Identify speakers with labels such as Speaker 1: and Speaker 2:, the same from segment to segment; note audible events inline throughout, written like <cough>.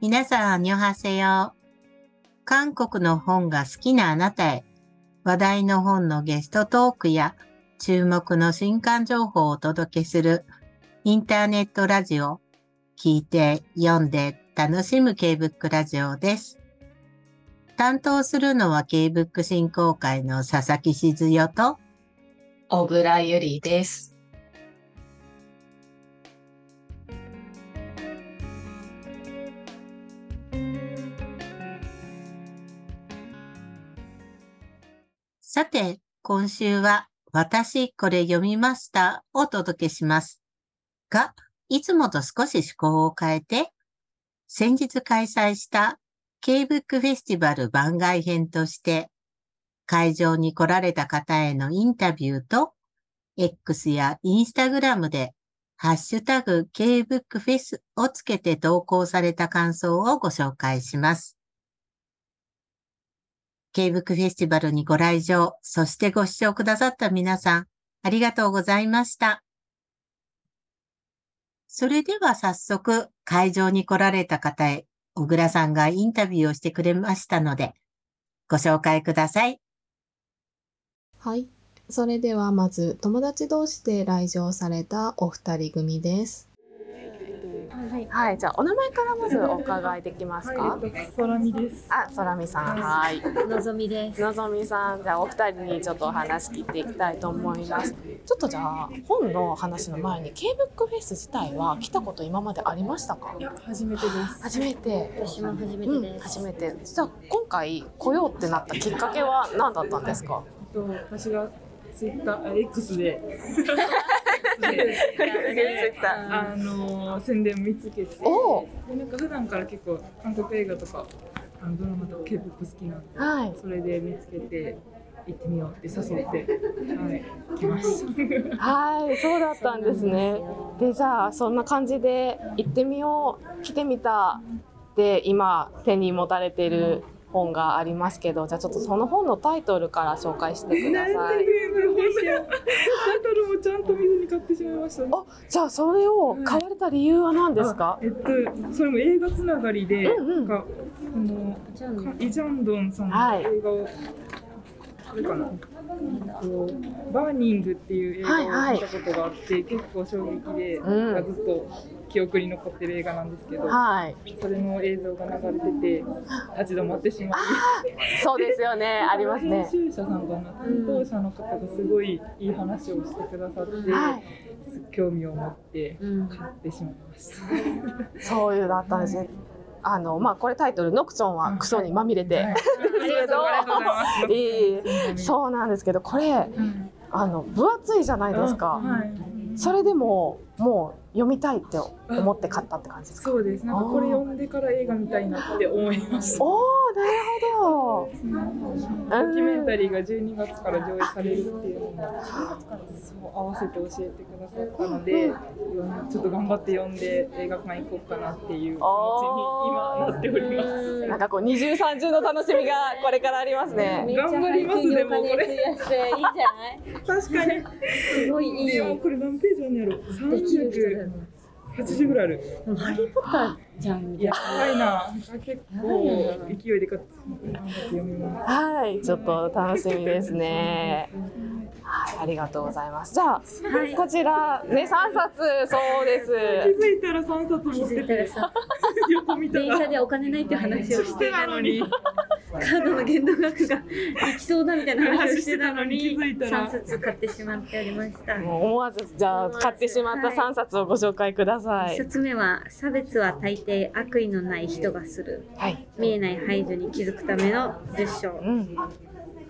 Speaker 1: 皆さん、アニョハセヨ。韓国の本が好きなあなたへ、話題の本のゲストトークや注目の新刊情報をお届けするインターネットラジオ、聞いて、読んで、楽しむ K-BOOK ラジオです。担当するのは K-BOOK 振興会の佐々木静代と、
Speaker 2: 小倉ゆりです。
Speaker 1: さて、今週は私これ読みましたをお届けします。が、いつもと少し趣向を変えて、先日開催した K-BOOK フェスティバル番外編として、会場に来られた方へのインタビューと、X や Instagram でハッシュタグ K-BOOK フェスをつけて投稿された感想をご紹介します。K-BOOK フェスティバルにご来場、そしてご視聴くださった皆さん、ありがとうございました。それでは早速、会場に来られた方へ、小倉さんがインタビューをしてくれましたので、ご紹介ください。
Speaker 3: はい。それではまず友達同士で来場されたお二人組です。
Speaker 2: はい、はい、じゃあお名前からまずお伺いできますか？
Speaker 4: そらみです。
Speaker 2: あ、そらみさん、はい。
Speaker 5: のぞみです。
Speaker 2: のぞみさん、じゃあお二人にちょっとお話聞いていきたいと思います。ちょっとじゃあ本の話の前に K-BOOK フェス自体は来たこと今までありましたか？
Speaker 4: い。や、初めてです。
Speaker 2: 初めて。
Speaker 5: 私も初めて
Speaker 2: うん、
Speaker 5: です。
Speaker 2: 初めて。じゃあ今回来ようってなったきっかけは何だったんですか？
Speaker 4: えっと、私がツイッター、あ X で。<laughs> <laughs> あの宣伝見つけて。
Speaker 2: おお。
Speaker 4: で、なんか普段から結構韓国映画とか。あのドラマとか K-POP 好きなんで。
Speaker 2: はい。
Speaker 4: それで見つけて。行ってみようって誘って。はい、来ました。
Speaker 2: はい、そうだったんですね。で、じゃあそんな感じで行ってみよう、来てみた。で、今手に持たれている本がありますけど、じゃあちょっとその本のタイトルから紹介してください。
Speaker 4: タイトルもちゃんと見ずに買ってしまいました。
Speaker 2: あ、じゃあそれを買われた理由は何ですか？
Speaker 4: あ。えっと、それも映画つながりで、
Speaker 2: うんうん
Speaker 4: なんか、あの、イ・ジャンドンさん
Speaker 2: はい
Speaker 4: の映画を、あバーニングっていう映
Speaker 2: はいはい
Speaker 4: 画を見たことがあって、結構衝撃で、
Speaker 2: うん
Speaker 4: ずっと記憶に残ってる映画なんですけど、
Speaker 2: はい。
Speaker 4: それの映像が流れてて、立ち止まってしまい、
Speaker 2: そうですよね、<laughs> ありますね。
Speaker 4: 編集者さんかな、担当者の方がすごいいい話をしてくださって、
Speaker 2: はい。
Speaker 4: す興味を持って
Speaker 5: うん。
Speaker 4: 買ってしまいました。
Speaker 2: そういうだったんですね。あの、まあ、これタイトル、ノクチョンはクソにまみれて。<laughs> そうなんですけど、これ、
Speaker 4: うん。
Speaker 2: あの、分厚いじゃないですか。
Speaker 4: はい。
Speaker 2: それでももう読みたいって思って買ったって感じですか？
Speaker 4: そうです。なんかこれ読んでから映画見たいなって思います。
Speaker 2: おお、なるほど。
Speaker 4: ドキュメンタリーが12月から上映されるっていうのを、そう合わせて教えてくださったので、ちょっと頑張って読んで映画館行こうかなっていう気持ちに今なっております。<laughs>
Speaker 2: なんかこう二重三重の楽しみがこれからありますね。
Speaker 4: 頑張りますでもこれ。
Speaker 5: いいじゃない？
Speaker 4: 確かに。
Speaker 5: すごいいい。
Speaker 4: でもこれ何ページあるんやろ？
Speaker 5: 三百。
Speaker 4: 80ぐらいある。
Speaker 5: ハリー・ポッターじゃんみたい
Speaker 4: やばいな。結構勢いで買。
Speaker 2: はい、ちょっと楽しみですね。はい、ありがとうございます。じゃあ、はい、こちらね三冊そうです。
Speaker 4: 気づいたら三冊持ってて、<laughs> 横見たら。
Speaker 5: 電車でお金ないって話をしてたのに。<laughs> カードの限度額がいきそうだみたいな話をしてたのに、
Speaker 4: 気づいたら
Speaker 5: 3冊買ってしまっておりました。
Speaker 2: 思わずじゃあ買ってしまった三冊をご紹介くださ
Speaker 5: 1
Speaker 2: い。
Speaker 5: 冊目は差別は大抵悪意のない人がする
Speaker 2: はい。
Speaker 5: 見えない排除に気づくための10章
Speaker 2: うん。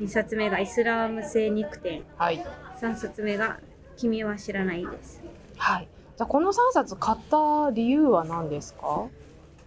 Speaker 5: 2冊目がイスラーム製肉店
Speaker 2: はい。
Speaker 5: 3冊目が君は知らないです
Speaker 2: はい。じゃあこの三冊買った理由は何ですか？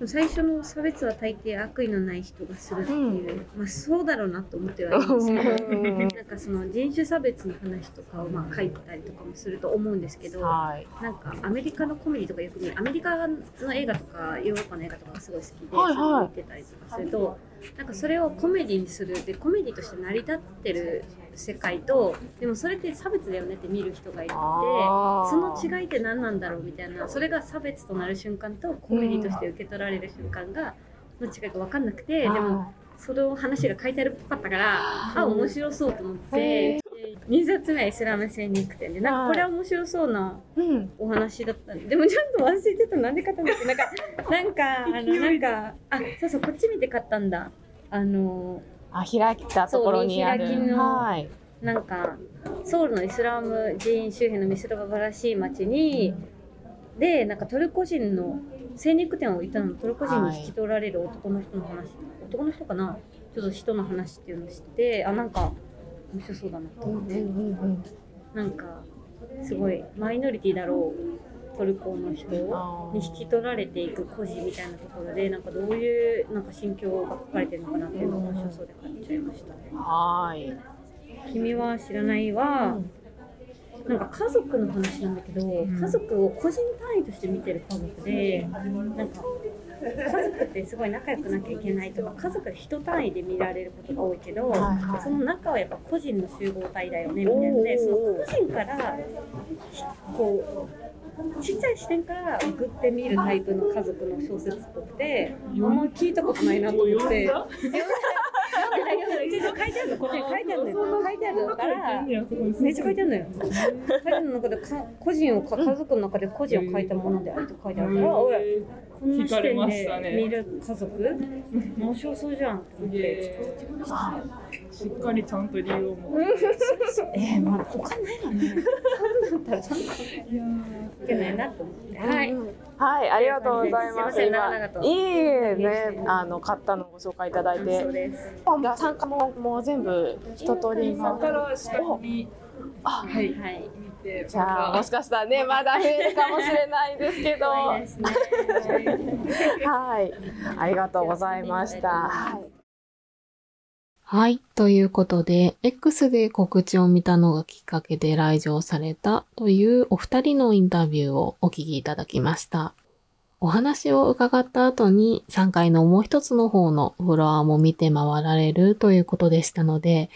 Speaker 5: 最初の差別は大抵悪意のない人がするっていう、まあそうだろうなと思ってはいるんですけど。
Speaker 2: うん。
Speaker 5: なんかその人種差別の話とかをまあ書いてたりとかもすると思うんですけど、
Speaker 2: はい。
Speaker 5: なんかアメリカのコメディとかよく見るアメリカの映画とかヨーロッパの映画とかがすごい好きで、
Speaker 2: はいはい。
Speaker 5: それを見てたりとかするとなんかそれをコメディにする。でコメディとして成り立ってる世界とでもそれって差別だよねって見る人がいてその違いって何なんだろうみたいなそれが差別となる瞬間とコメディとして受け取られる瞬間がの違いが分かんなくてでもその話が書いてあるっぽかったからあ面白そうと思って2冊目はイスラム精肉店でなんかこれは面白そうな
Speaker 6: うん。
Speaker 5: お話だった。んででもちょっと忘れてた。なんで買ったんだっけなんかなんかあのなんかあそうそうこっち見て買ったんだ。あの
Speaker 6: あ開いたところにある。はい。
Speaker 5: なんかソウルのイスラム寺院周辺の見せ場らしい町にでなんかトルコ人の精肉店を営むトルコ人に引き取られる男の人の話、男の人かな？ちょっと人の話っていうのを知ってあなんか面白そうだなと思って、なんかすごいマイノリティだろうトルコの人に引き取られていく孤児みたいなところでなんかどういうなんか心境が書かれてるのかなっていうのが面白そうで買っちゃいました。ね。
Speaker 6: はい。
Speaker 5: 君は知らないは、なんか家族の話なんだけど、家族を個人単位として見てる家族で、なんか家族ってすごい仲良くなきゃいけないとか家族で人単位で見られることが多いけど、
Speaker 6: はいはい。
Speaker 5: その中はやっぱ個人の集合体だよねみたいなのでその個人からこうちっちゃい視点からグって見るタイプの家族の小説っぽくてあんま聞いたことないなと思って。書いてあるのここに書いてあるのよ書いてあるからめっちゃ書いてあるのよ。書いてあるの中でか個人をか家族の中で個人を書いたものであると書いてあるから、おいこんな視点で見る家族？面白そうじゃんって思って。し
Speaker 4: っかりちゃんと理由を持って。<laughs>
Speaker 5: えー、まあ他ないわね。ったらいけないなと思って。はい。
Speaker 6: はい、ありがとうございます。
Speaker 5: すいま
Speaker 6: いいえね、あの買ったのをご紹介いただい
Speaker 5: そう
Speaker 6: て、
Speaker 5: です。
Speaker 6: 参加ももう全部一通り
Speaker 4: 下か
Speaker 6: の。
Speaker 4: ら下にはい
Speaker 5: はい。
Speaker 6: じゃあもしかしたらねまだ増えるかもしれないですけど。<laughs> はい、ありがとうございました。はい
Speaker 2: はい。ということで、X で告知を見たのがきっかけで来場されたというお二人のインタビューをお聞きいただきました。お話を伺った後に3階のもう一つの方のフロアも見て回られるということでしたので、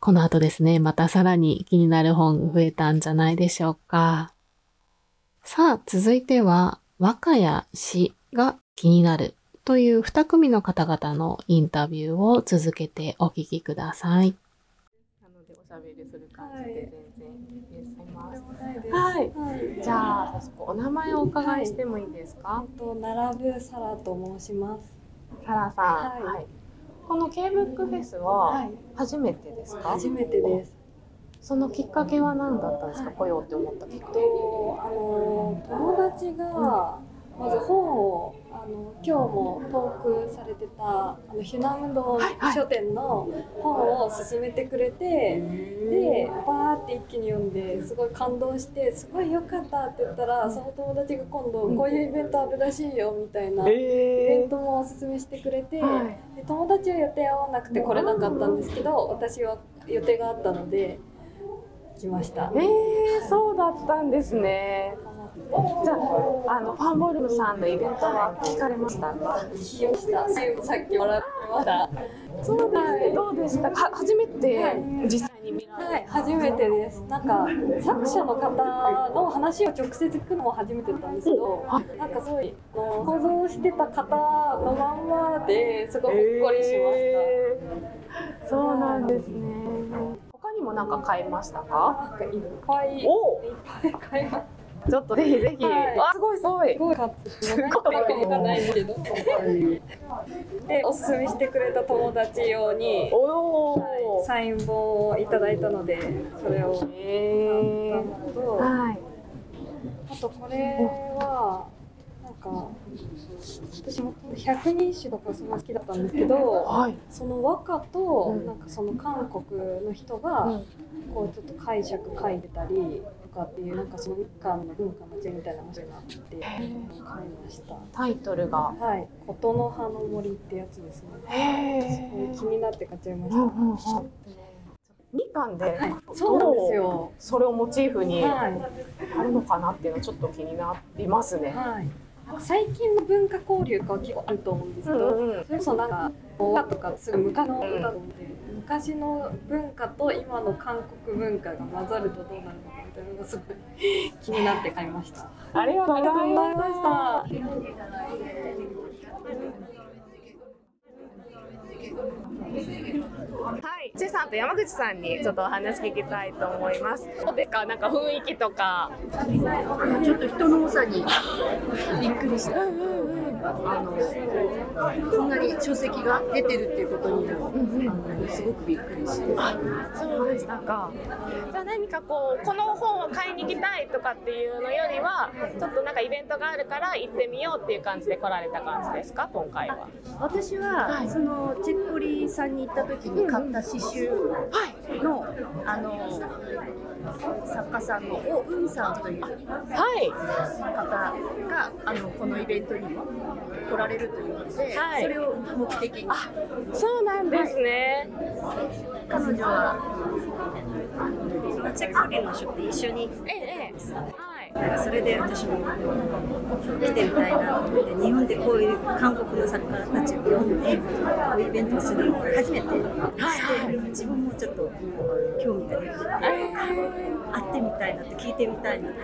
Speaker 2: この後ですね、またさらに気になる本増えたんじゃないでしょうか。さあ、続いては、和歌や詩が気になるという2組の方々のインタビューを続けてお聞きください。なのでおしゃべりする感じで全然いらっしゃいます。はい。じゃあ早速お名前をお伺いしてもいいですか？
Speaker 7: と並ぶサラと申します。
Speaker 2: サラさん。
Speaker 7: はい
Speaker 2: この K ブックフェス
Speaker 7: は、
Speaker 2: はい初めてですか？
Speaker 7: 初めてです。
Speaker 2: そのきっかけは何だったんですか？
Speaker 7: はい
Speaker 2: 来ようって思ったきっかけ。
Speaker 7: とあの友達がまず本をあの今日もトークされてたあのヒュナムド書店の本を勧めてくれて、でバーって一気に読んですごい感動してすごい良かったって言ったらその友達が今度こういうイベントあるらしいよみたいな。イベントもおすすめしてくれて、
Speaker 2: はい
Speaker 7: で友達は予定合わなくて来れなかったんですけど私は予定があったので来ました。
Speaker 6: えー、そうだったんですね。じゃあ、あのファンボルムさんのイベントは聞かれました？か。
Speaker 7: 聞きました。さっき笑ってました。
Speaker 6: そうですね。どうでした？か。初めて実際に見られ
Speaker 7: はい、初めてです。なんか作者の方の話を直接聞くのも初めてだったんですけど、なんかすごい想像してた方のまんまですごいほっこりしました。
Speaker 6: そうなんですね。他にも何か買いましたか？
Speaker 7: なんかいっぱいいっ
Speaker 6: お、
Speaker 7: ぱい買いました。
Speaker 6: ちょっとぜひぜひ。
Speaker 7: はい
Speaker 6: あ、すごいすごい
Speaker 7: す。ごいすごいかないけど。でおすすめしてくれた友達用に、
Speaker 6: おお、
Speaker 7: はい、サイン本をいただいたのでそれを
Speaker 6: え
Speaker 7: 買ったのと、
Speaker 6: はい。
Speaker 7: あとこれはなんか私も百人一首とかすごい好きだったんですけど、
Speaker 6: はい。
Speaker 7: その和歌と
Speaker 6: うん
Speaker 7: なんかその韓国の人がこうちょっと解釈書いてたりとかっていうなんかその日韓の文化の違いみたいな面白いなって買いました。
Speaker 2: タイトルが。
Speaker 7: はい、琴の葉の森ってやつですね。
Speaker 6: へ
Speaker 7: これ気になって買っちゃいまし
Speaker 6: うん
Speaker 7: た。
Speaker 6: うんうん。日韓で、
Speaker 7: そうなんですよ。
Speaker 6: それをモチーフに
Speaker 7: は
Speaker 6: あるのかなっていうのはちょっと気になります
Speaker 7: い。
Speaker 6: ね。
Speaker 7: はい。最近の文化交流が結構あると思うんですけど、
Speaker 6: うんうん
Speaker 7: それこそなんか歌とかすぐ昔の歌なので、昔の文化と今の韓国文化が混ざるとどうなるのかみたいなのがすごい気になって買いました。
Speaker 2: ありがとうございました。はい、ちさんと山口さんにちょっとお話聞きたいと思います。どうですか、なんか雰囲気とか。
Speaker 8: ちょっと人の多さにびっくりした。あのこんなに書籍が出てるっていうことにも、あのすごくびっくりして。
Speaker 2: そうでしたか。じゃあ何かこうこの本を買いに行きたいとかっていうのよりは、ちょっとなんかイベントがあるから行ってみようっていう感じで来られた感じですか、今回は。
Speaker 8: 私は、そのチェッコリさんに行った時に買った刺繍の、あの作家さんのオウンさんという
Speaker 2: はい。
Speaker 8: 方があのこのイベントにも来られるというので、
Speaker 2: はい
Speaker 8: それを目的に
Speaker 2: そうなんですね。
Speaker 8: 彼女は
Speaker 9: チェックリの書って一緒に
Speaker 2: ええ。
Speaker 9: なんかそれで私も来てみたいなと思って日本でこういう韓国の作家たちを呼んでこういうイベントをするのを初めてして自分もちょっと興味が出てきて会ってみたいなって聞いてみたいなって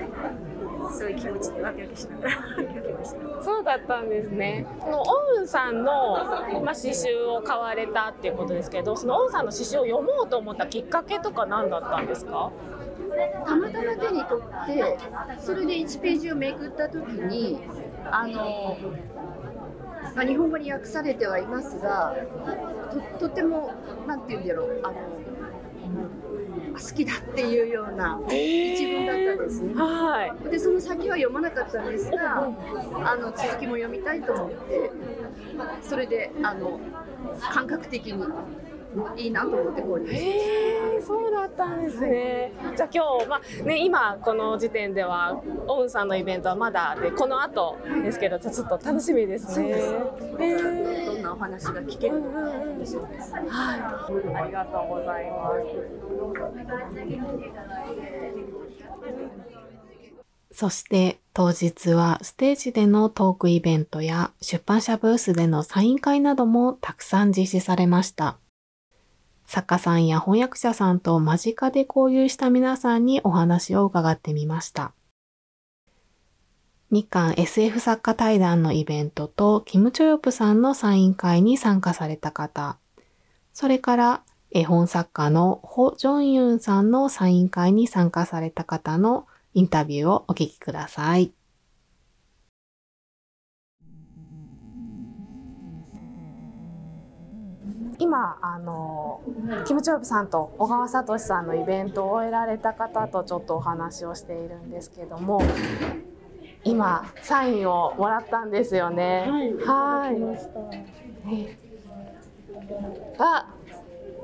Speaker 9: そういう気持ちでワクワクしながら来ました。
Speaker 2: そうだったんですね。このオウンさんの、まあ、詩集を買われたっていうことですけど、そのオウンさんの詩集を読もうと思ったきっかけとか何だったんですか。
Speaker 8: たまたま手に取ってそれで1ページをめくった時にあの、まあ、日本語に訳されてはいますがととてもなんて言うんだろうあの好きだっていうような一文だったんですね。
Speaker 2: はい。
Speaker 8: でその先は読まなかったんですがあの続きも読みたいと思ってそれであの感覚的にいいなと思って購入しました。
Speaker 2: そうだったんですね。じゃあ今日、まあね、今この時点ではオウンさんのイベントはまだでこの後ですけど、じゃあちょっと楽しみですね。へえ
Speaker 8: どんなお話が聞けるのか楽しみです。
Speaker 2: はい、ありがとうござい
Speaker 10: そして当日はステージでのトークイベントや出版社ブースでのサイン会などもたくさん実施されました。作家さんや翻訳者さんと間近で交流した皆さんにお話を伺ってみました。日韓 SF 作家対談のイベントとキム・チョヨプさんのサイン会に参加された方、それから絵本作家のホ・ジョンユンさんのサイン会に参加された方のインタビューをお聞きください。
Speaker 2: 今あのキム・チョヨプさんと小川聡さんのイベントを終えられた方とちょっとお話をしているんですけども今サインをもらったんですよね。はい。ねあ、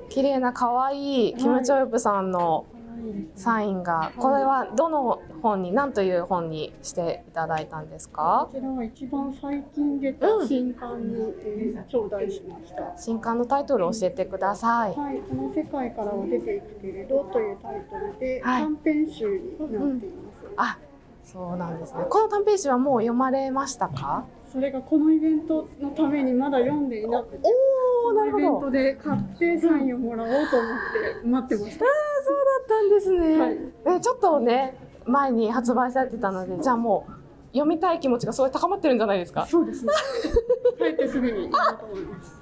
Speaker 2: 綺麗な可愛いキム・チョヨプさんのサインが、これはどの本に何という本にしていただいたんですか？
Speaker 11: こちらは一番最近出た新刊に、えー頂戴しました。
Speaker 2: 新刊のタイトルを教えてください。
Speaker 11: はい、この世界からは出ていくけれどというタイトルで、
Speaker 2: はい
Speaker 11: 短編集になっています。
Speaker 2: あ、そうなんですね。この短編集はもう読まれましたか？
Speaker 11: それがこのイベントのためにまだ読んでいなくて、
Speaker 2: お
Speaker 11: このイベントで買ってサインをもらおうと思って待ってました。
Speaker 2: そうだったんですね。
Speaker 11: はい
Speaker 2: えちょっとね前に発売されてたので、じゃあもう読みたい気持ちがすごい高まってるんじゃないですか？
Speaker 11: そうですね。帰ってすぐに読もうと思います。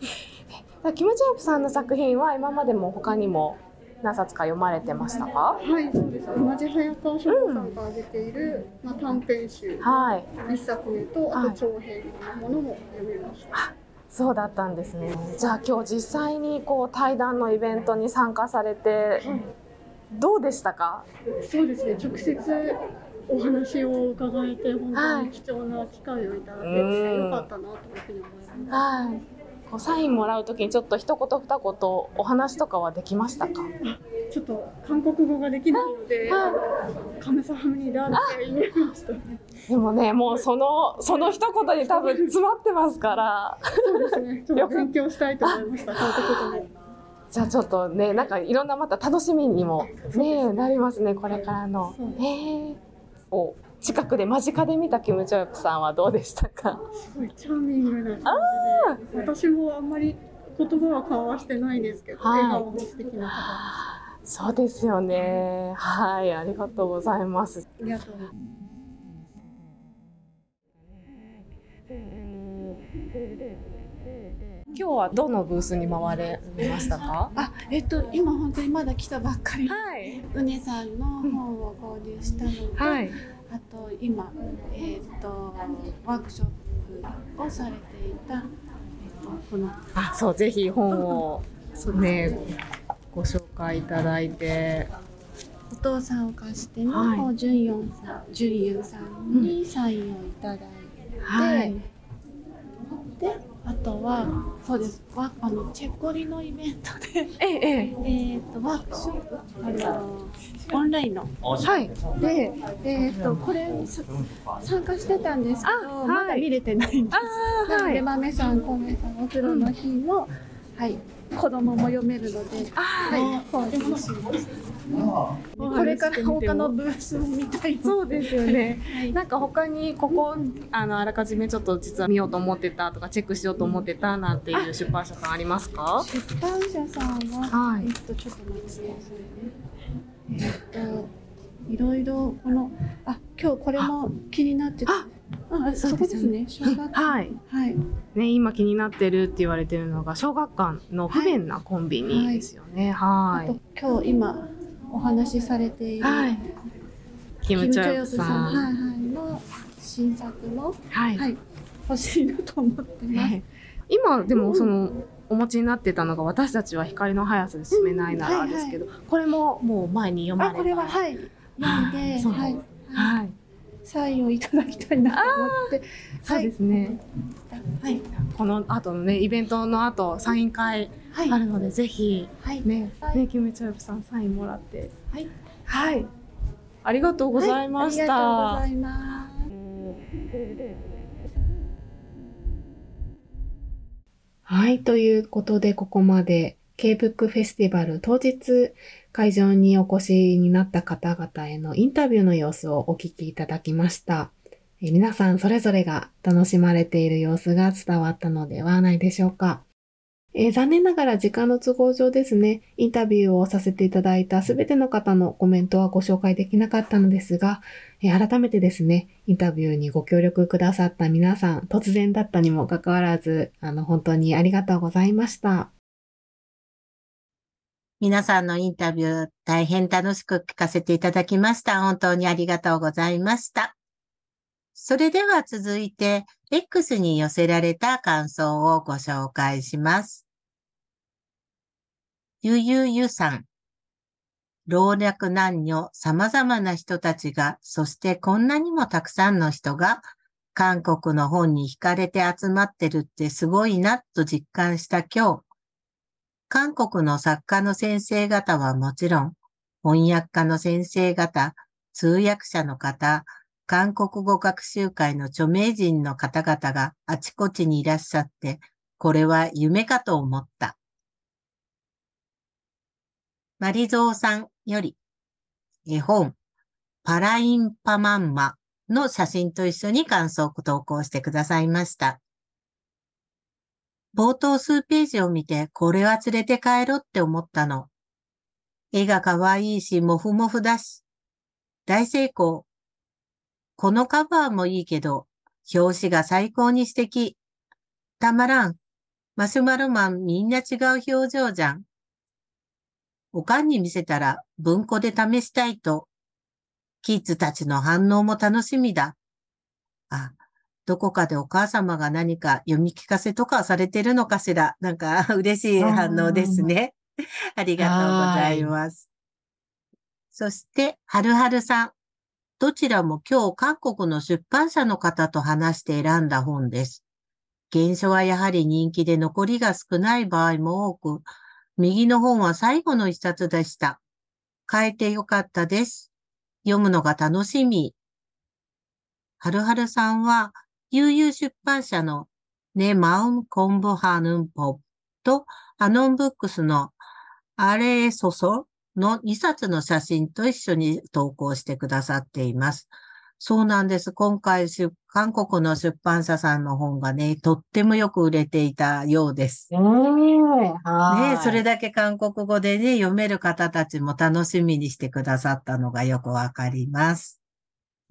Speaker 11: <laughs>
Speaker 2: キム・チョヨプさんの作品は今までも他にも何冊か読まれてましたか？
Speaker 11: はい、そうです。同じ早川書房さんから出ている、まあ、短編集
Speaker 2: はい。
Speaker 11: 一作目と、あと長編のものも読みました。
Speaker 2: そうだったんですね。じゃあ今日実際にこう対談のイベントに参加されてどうでしたか？
Speaker 11: そうですね、直接お話を伺えて、本当
Speaker 2: はい
Speaker 11: に貴重な機会をいただけて、
Speaker 2: うん
Speaker 11: よかったなというふうに思います。
Speaker 2: はい。こうサインもらうときにちょっと一言二言お話とかはできましたか？
Speaker 11: ちょっと韓国語ができないので、カムサハムニダって言いましたね。
Speaker 2: でもね、もうそのその一言に多分詰まってますから。
Speaker 11: そうですね、ちょっと勉強したいと思いました、韓国語で。
Speaker 2: じゃあちょっとね、なんかいろんなまた楽しみにもねなりますねこれからの。
Speaker 11: そう
Speaker 2: ええお
Speaker 6: 近くで間近で見たキム・チョヨプさんはどうでしたか？
Speaker 11: すごいチャーミングな感じで。私もあんまり言葉は交わしてないですけど、
Speaker 6: はい。
Speaker 11: 笑顔も素敵な方
Speaker 6: そうですよね。はいありがとうございます。
Speaker 11: ありがとうございます。
Speaker 6: 今日はどのブースに回れましたか？
Speaker 12: あ、えっと、今本当にまだ来たばっかり。
Speaker 6: はい。
Speaker 12: うねさんの本を購入したのと、
Speaker 6: はい
Speaker 12: あと今、えっと、ワークショップをされていた、えっと、この。
Speaker 6: あそうぜひ本をねご紹介いただいて。
Speaker 12: お父さんを貸しての、
Speaker 6: はい。
Speaker 12: ジュンヨンさん、ジュンユンさんにサインをいただいて、
Speaker 6: はい。
Speaker 12: で、あとは、そうです、わあのチェコリのイベントで、
Speaker 6: えええ
Speaker 12: え。っとワークショップ、あのオンラインの、
Speaker 6: はい。
Speaker 12: で、えっとこれさ参加してたんですけど、まだ見れてないんです。
Speaker 6: あ
Speaker 12: なので豆さん、米さん、お風呂の日も、はい、子供も読めるので、はい、本。これから他のブースも見たい。
Speaker 6: そうですよね。
Speaker 12: はい
Speaker 6: なんか他にここあのあらかじめちょっと実は見ようと思ってたとかチェックしようと思ってたなんていう出版社さんありますか？
Speaker 12: 出版社さんは、
Speaker 6: はい
Speaker 12: えっとちょっと待ってくださいね。えっといろいろこのあ今日これも気になってて、あそこですね。小学館
Speaker 6: はい。
Speaker 12: はい。
Speaker 6: ね今気になってるって言われてるのが小学館の不便なコンビニですよね。はい。
Speaker 12: あと今日今お話しされている、
Speaker 6: はいキムチョヨプさん。
Speaker 12: はいはいの新作も
Speaker 6: はい
Speaker 12: 欲しいなと思ってます。
Speaker 6: ね今でもそのお持ちになってたのが私たちは光の速さで進めないならですけど、これももう前に読まれた。
Speaker 12: あこれははい読んで、<laughs> はい
Speaker 6: はい。
Speaker 12: サインをいただきたいなと思って、
Speaker 6: そうですね。
Speaker 12: はい。
Speaker 6: この後のねイベントの後サイン会あるので、ぜひ
Speaker 12: はい。
Speaker 6: ね、ねキムチョヨプさんサインもらって。
Speaker 12: はい。
Speaker 6: はい。ありがとうございました。
Speaker 12: はい。ありがとうございます。
Speaker 2: はい、ということでここまで K-BOOK フェスティバル当日会場にお越しになった方々へのインタビューの様子をお聞きいただきました。え皆さんそれぞれが楽しまれている様子が伝わったのではないでしょうか。え残念ながら時間の都合上ですね、インタビューをさせていただいたすべての方のコメントはご紹介できなかったのですが、え改めてですね、インタビューにご協力くださった皆さん、突然だったにもかかわらず、あの、本当にありがとうございました。
Speaker 1: 皆さんのインタビュー大変楽しく聞かせていただきました。本当にありがとうございました。それでは続いて、X に寄せられた感想をご紹介します。ゆゆゆさん。老若男女様々な人たちが、そしてこんなにもたくさんの人が、韓国の本に惹かれて集まってるってすごいなと実感した今日。韓国の作家の先生方はもちろん、翻訳家の先生方、通訳者の方、韓国語学習会の著名人の方々があちこちにいらっしゃって、これは夢かと思った。マリゾーさんより、絵本、パラインパマンマの写真と一緒に感想を投稿してくださいました。冒頭数ページを見て、これは連れて帰ろうって思ったの。絵が可愛いし、もふもふだし。大成功。このカバーもいいけど、表紙が最高に素敵。たまらん。マシュマロマンみんな違う表情じゃん。おかんに見せたら文庫で試したいと。キッズたちの反応も楽しみだ。あ、どこかでお母様が何か読み聞かせとかされてるのかしら。なんか <laughs> 嬉しい反応ですね。ありがとうございます。そして、はるはるさん。どちらも今日韓国の出版社の方と話して選んだ本です。原書はやはり人気で残りが少ない場合も多く、右の本は最後の一冊でした。変えてよかったです。読むのが楽しみ。はるはるさんは、悠々出版社のネマウンコンブハヌンポとアノンブックスのアレエソソの2冊の写真と一緒に投稿してくださっています。そうなんです。今回出、韓国の出版社さんの本がね、とってもよく売れていたようです。
Speaker 2: ええは
Speaker 1: ね、それ
Speaker 2: い。
Speaker 1: だけ韓国語でね、読める方たちも楽しみにしてくださったのがよくわかります。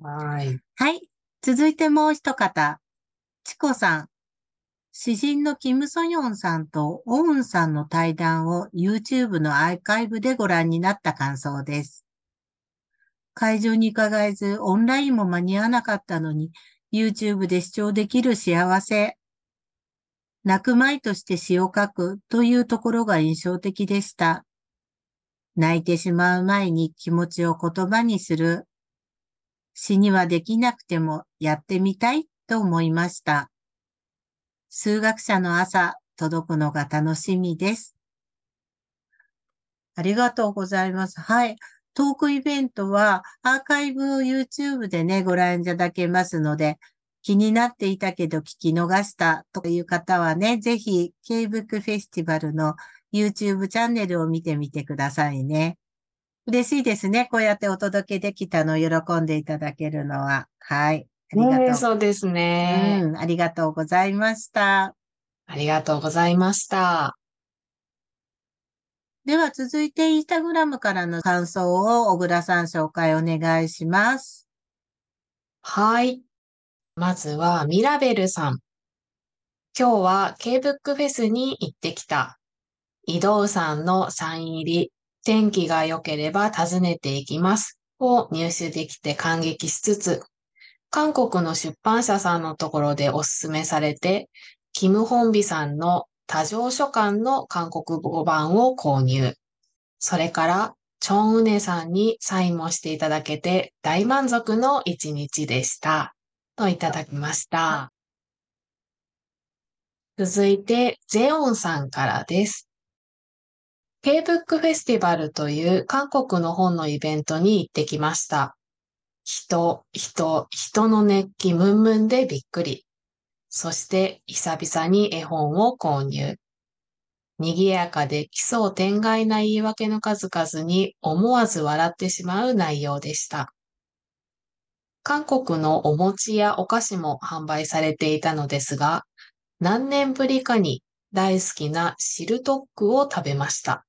Speaker 2: はい。
Speaker 1: はい。続いてもう一方。チコさん。詩人のキム・ソヨンさんとオウンさんの対談を YouTube のアーカイブでご覧になった感想です。会場に伺えず、オンラインも間に合わなかったのに、YouTube で視聴できる幸せ。泣く舞として詩を書くというところが印象的でした。泣いてしまう前に気持ちを言葉にする。詩にはできなくてもやってみたいと思いました。数学者の朝、届くのが楽しみです。ありがとうございます。はい。トークイベントはアーカイブを YouTube でね、ご覧いただけますので、気になっていたけど聞き逃したという方はね、ぜひ K-BOOK フェスティバルの YouTube チャンネルを見てみてくださいね。嬉しいですね。こうやってお届けできたのを喜んでいただけるのは。はい。ありがとう。
Speaker 2: ねえそうですね。
Speaker 1: うん、ありがとうございました。
Speaker 2: ありがとうございました。
Speaker 1: では続いてインスタグラムからの感想を小倉さん紹介お願いします。
Speaker 2: はい。まずは、ミラベルさん。今日は K-BOOK フェスに行ってきた。移動さんのサイン入り、天気が良ければ訪ねていきます。を入手できて感激しつつ、韓国の出版社さんのところでおすすめされて、キム・ホンビさんの多条書簡の韓国語版を購入。それから、チョンウネさんにサインもしていただけて大満足の一日でした。といただきました。続いて、ゼオンさんからです。K-BOOK フェスティバルという韓国の本のイベントに行ってきました。人、人、人の熱気ムンムンでびっくり。そして久々に絵本を購入。賑やかで奇想天外な言い訳の数々に思わず笑ってしまう内容でした。韓国のお餅やお菓子も販売されていたのですが、何年ぶりかに大好きなシルトックを食べました。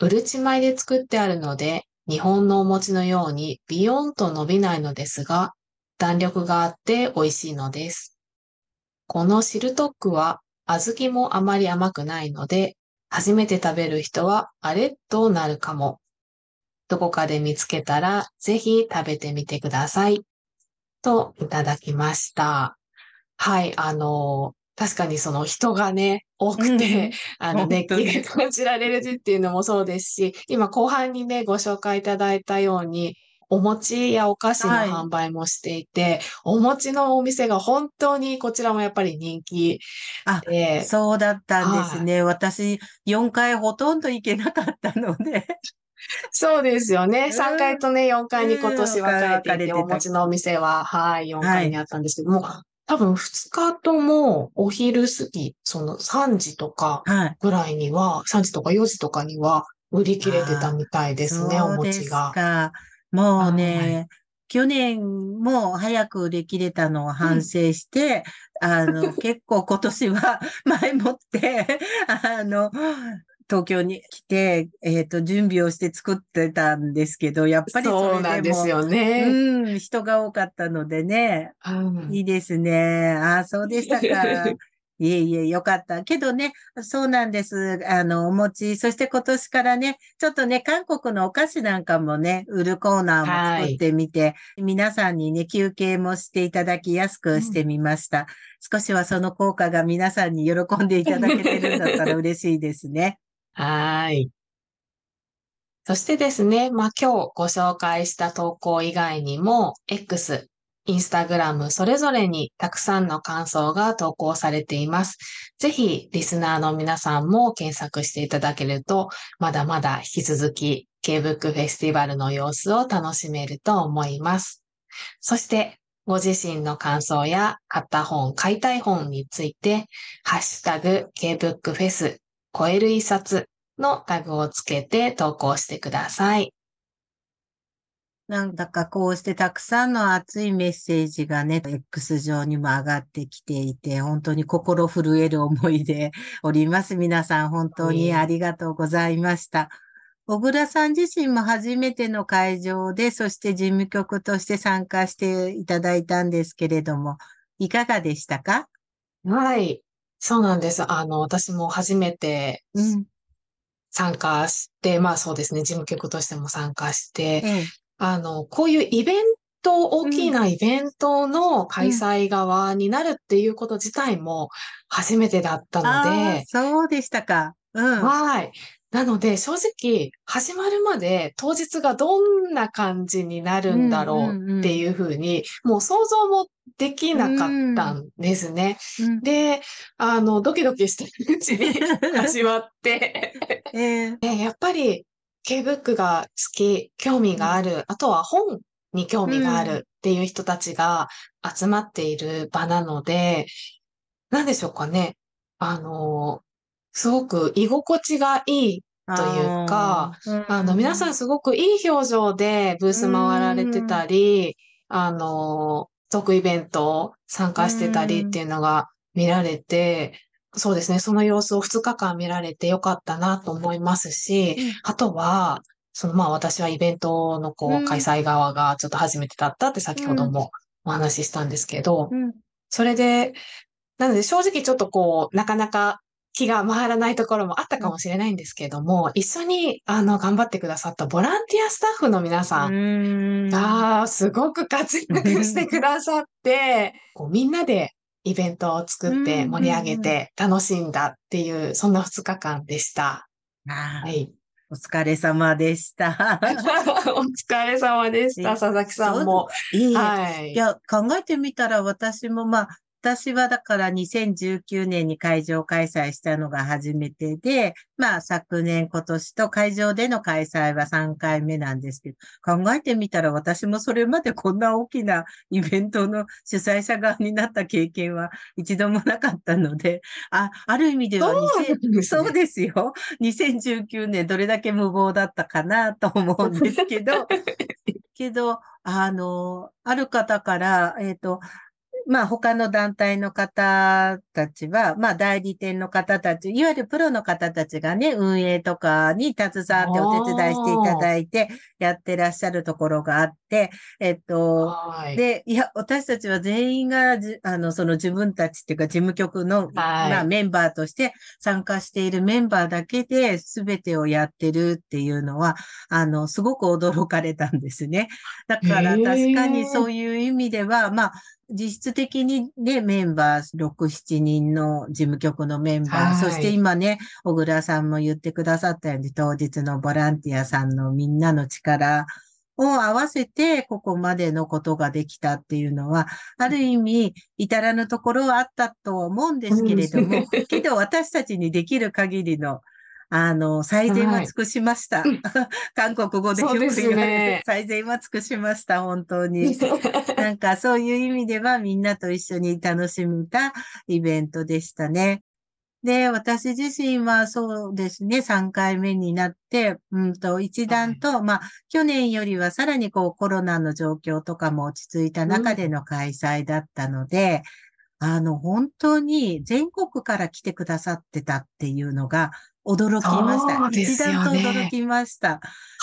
Speaker 2: うるち米で作ってあるので、日本のお餅のようにビヨンと伸びないのですが、弾力があって美味しいのです。このシルトックは小豆もあまり甘くないので、初めて食べる人はあれ？となるかも。どこかで見つけたらぜひ食べてみてください。といただきました。はい、あの、確かにその人がね、多くて、あの、熱気が感じられるっていうのもそうですし、今後半にね、ご紹介いただいたように、お餅やお菓子の
Speaker 1: はい。
Speaker 2: 販売もしていて、お餅のお店が本当にこちらもやっぱり人気
Speaker 1: あ、
Speaker 2: で、
Speaker 1: そうだったんですね。私、4回ほとんど行けなかったので。
Speaker 2: そうですよね。
Speaker 1: うん。
Speaker 2: 3階とね、4階に今年分かれていて、お餅のお店は、はい、4階にあったんですけども、多分2日ともお昼過ぎ、その3時とか
Speaker 1: はい。
Speaker 2: ぐらいには、3時とか4時とかには売り切れてたみたいですね、お
Speaker 1: そうです
Speaker 2: 餅が。
Speaker 1: か。もう
Speaker 2: は
Speaker 1: ね、去年も早く売り切れたのを反省して、あの、<laughs> 結構今年は <laughs> 前もって、あの、東京に来て、えっと、準備をして作ってたんですけど、やっぱりそ
Speaker 2: そうなんですよね。
Speaker 1: うん、人が多かったのでね、
Speaker 2: うん
Speaker 1: いいですね。ああ、そうでしたか。<laughs> いえいえ、よかった。けどね、そうなんです。あの、お餅、そして今年からね、ちょっとね、韓国のお菓子なんかもね、売るコーナーも作ってみて、皆さんにね、休憩もしていただきやすくしてみました。少しはその効果が皆さんに喜んでいただけてるんだったら嬉しいですね。
Speaker 2: はい。そしてですね、まあ、今日ご紹介した投稿以外にも、X、インスタグラムそれぞれにたくさんの感想が投稿されています。ぜひ、リスナーの皆さんも検索していただけると、まだまだ引き続き、K-BOOK フェスティバルの様子を楽しめると思います。そして、ご自身の感想や買った本、買いたい本について、ハッシュタグ K-BOOK フェス超える一冊のタグをつけて投稿してください。
Speaker 1: なんだかこうしてたくさんの熱いメッセージがね、X 上にも上がってきていて、本当に心震える思いでおります。皆さん本当にありがとうございました。小倉さん自身も初めての会場で、そして事務局として参加していただいたんですけれども、いかがでしたか？
Speaker 2: はい。そうなんです。あの、私も初めて参加して、うん、まあそうですね、事務局としても参加して、ええ、あの、こういうイベント、大きなイベントの開催側になるっていうこと自体も初めてだったので。
Speaker 1: そうでしたか。
Speaker 2: うん。はい。なので、正直、始まるまで当日がどんな感じになるんだろうっていうふうに、もう想像もできなかったんですね。うん、で、あの、ドキドキしてるうちに <laughs> 始まって。<laughs> えー、やっぱり K-BOOK が好き、興味がある、あとは本に興味があるっていう人たちが集まっている場なので、なんでしょうかね。あの、すごく居心地がいいというか、あの、皆さんすごくいい表情でブース回られてたり、あの、トークイベント参加してたりっていうのが見られて、そうですね。その様子を2日間見られてよかったなと思いますし、うん、あとは、そのまあ私はイベントのこう開催側がちょっと初めてだったって先ほどもお話ししたんですけど、うん、それで、なので正直ちょっとこう、なかなか気が回らないところもあったかもしれないんですけれども、一緒にあの頑張ってくださったボランティアスタッフの皆さんがすごく活躍してくださって、<laughs> こうみんなでイベントを作って盛り上げて楽しんだっていう、そんな2日間でした。
Speaker 1: はい。お疲れ様でした。<laughs>
Speaker 2: お疲れ様でした、佐々木さんも。
Speaker 1: いい。はい。いや、考えてみたら私もまあ、私はだから2019年に会場開催したのが初めてで、まあ昨年今年と会場での開催は3回目なんですけど、考えてみたら私もそれまでこんな大きなイベントの主催者側になった経験は一度もなかったので、あ、ある意味では2000、ね、そうですよ。2019年どれだけ無謀だったかなと思うんですけど、<laughs> けど、あの、ある方から、えっ、ー、と、まあ他の団体の方たちは、まあ代理店の方たち、いわゆるプロの方たちがね、運営とかに携わってお手伝いしていただいてやってらっしゃるところがあって、えっと、で、いや、私たちは全員があの、その自分たちっていうか事務局の、まあメンバーとして参加しているメンバーだけで全てをやってるっていうのは、あの、すごく驚かれたんですね。だから確かにそういう意味では、まあ、実質的にね、メンバー6、7人の事務局のメンバー、そして今ね、小倉さんも言ってくださったように、当日のボランティアさんのみんなの力を合わせて、ここまでのことができたっていうのは、ある意味、至らぬところはあったと思うんですけれども、けど私たちにできる限りのあの、最善は尽くしました。はい、<laughs> 韓国語でよく言われる、ね、最善は尽くしました、本当に。<laughs> なんかそういう意味ではみんなと一緒に楽しめたイベントでしたね。で、私自身はそうですね、3回目になって、うんと、一段と、はい、まあ、去年よりはさらにこうコロナの状況とかも落ち着いた中での開催だったので、うん、あの、本当に全国から来てくださってたっていうのが、驚きました。ね、一段と驚きました。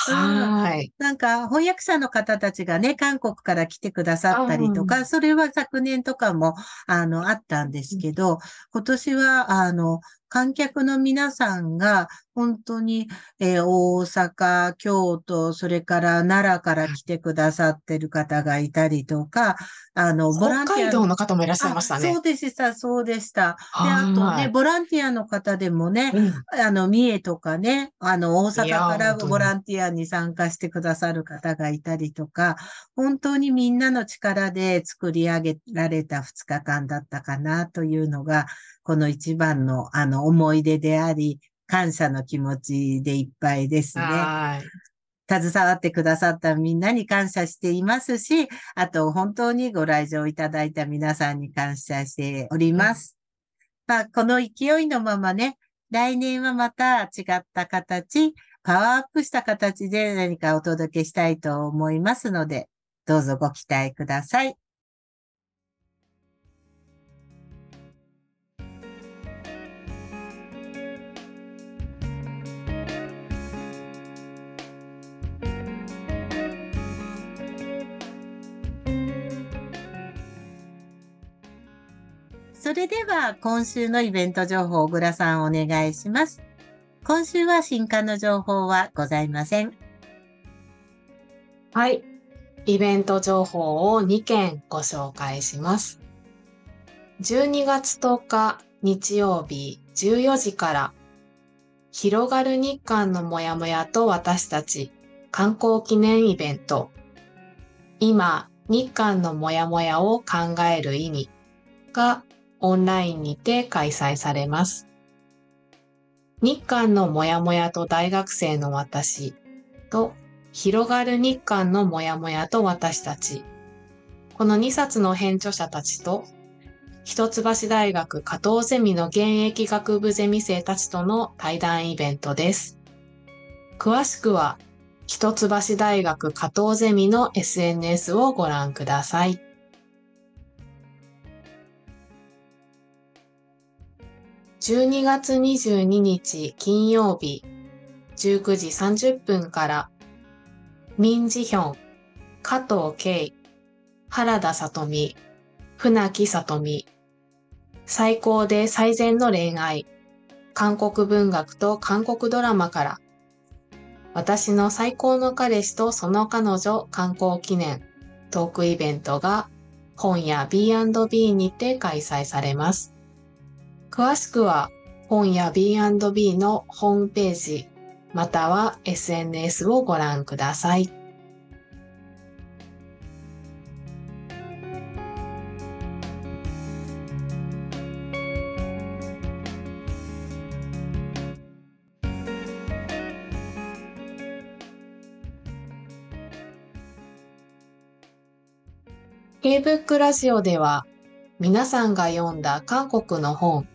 Speaker 1: はい、なんか翻訳者の方たちがね、韓国から来てくださったりとか、それは昨年とかも、あの、あったんですけど、今年は、あの、観客の皆さんが本当に、えー、大阪、京都、それから奈良から来てくださってる方がいたりとか、あの、
Speaker 2: ボランティア。北海道の方もいらっしゃいましたね。
Speaker 1: そうでした、そうでした。で、あとね、ボランティアの方でもね、うん、あの、三重とかね、あの、大阪からボランティアに参加してくださる方がいたりとか、本当にみんなの力で作り上げられた2日間だったかなというのが、この一番のあの思い出であり、感謝の気持ちでいっぱいですね。携わってくださったみんなに感謝していますし、あと本当にご来場いただいた皆さんに感謝しております。まあ、この勢いのままね、来年はまた違った形、パワーアップした形で何かお届けしたいと思いますので、どうぞご期待ください。それでは今週のイベント情報、小倉さんお願いします。今週は新刊の情報はございません。
Speaker 2: はい。イベント情報を2件ご紹介します。12月10日日曜日14時から広がる日韓のモヤモヤと私たち観光記念イベント今日韓のモヤモヤを考える意味がオンラインにて開催されます。日韓のモヤモヤと大学生の私と広がる日韓のモヤモヤと私たち。この2冊の編著者たちと一橋大学加藤ゼミの現役学部ゼミ生たちとの対談イベントです。詳しくは一橋大学加藤ゼミの SNS をご覧ください。12月22日金曜日19時30分から民事ヒョン、加藤慶、原田里美、船木里美、最高で最善の恋愛、韓国文学と韓国ドラマから、私の最高の彼氏とその彼女観光記念トークイベントが本屋 B&B にて開催されます。詳しくは本屋 B&B のホームページまたは SNS をご覧ください。K-BOOK ラジオでは皆さんが読んだ韓国の本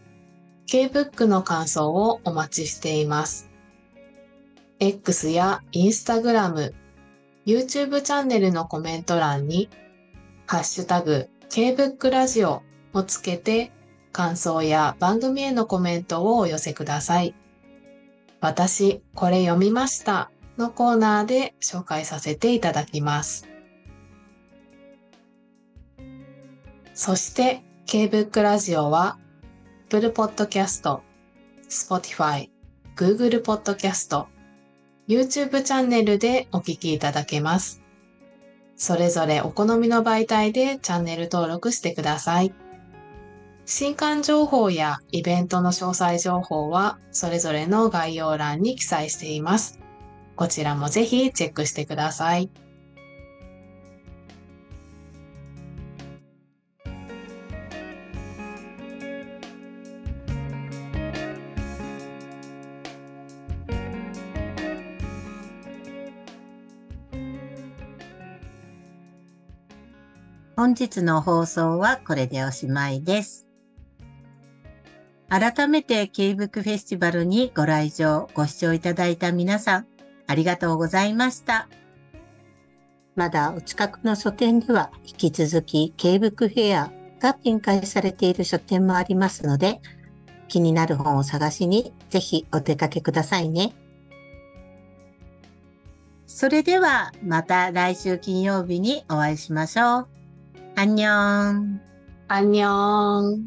Speaker 2: K-BOOK の感想をお待ちしています。X や Instagram、YouTube チャンネルのコメント欄に、ハッシュタグ K-BOOK ラジオをつけて感想や番組へのコメントをお寄せください。私、これ読みましたのコーナーで紹介させていただきます。そして K-BOOK ラジオは Apple Podcast、Spotify、Google Podcast、YouTube チャンネルでお聞きいただけます。それぞれお好みの媒体でチャンネル登録してください。新刊情報やイベントの詳細情報はそれぞれの概要欄に記載しています。こちらもぜひチェックしてください。
Speaker 1: 本日の放送はこれでおしまいです。改めて K-BOOK フェスティバルにご来場、ご視聴いただいた皆さん、ありがとうございました。まだお近くの書店では引き続き K-BOOK フェアが展開されている書店もありますので、気になる本を探しにぜひお出かけくださいね。それではまた来週金曜日にお会いしましょう。 안녕.
Speaker 2: 안녕.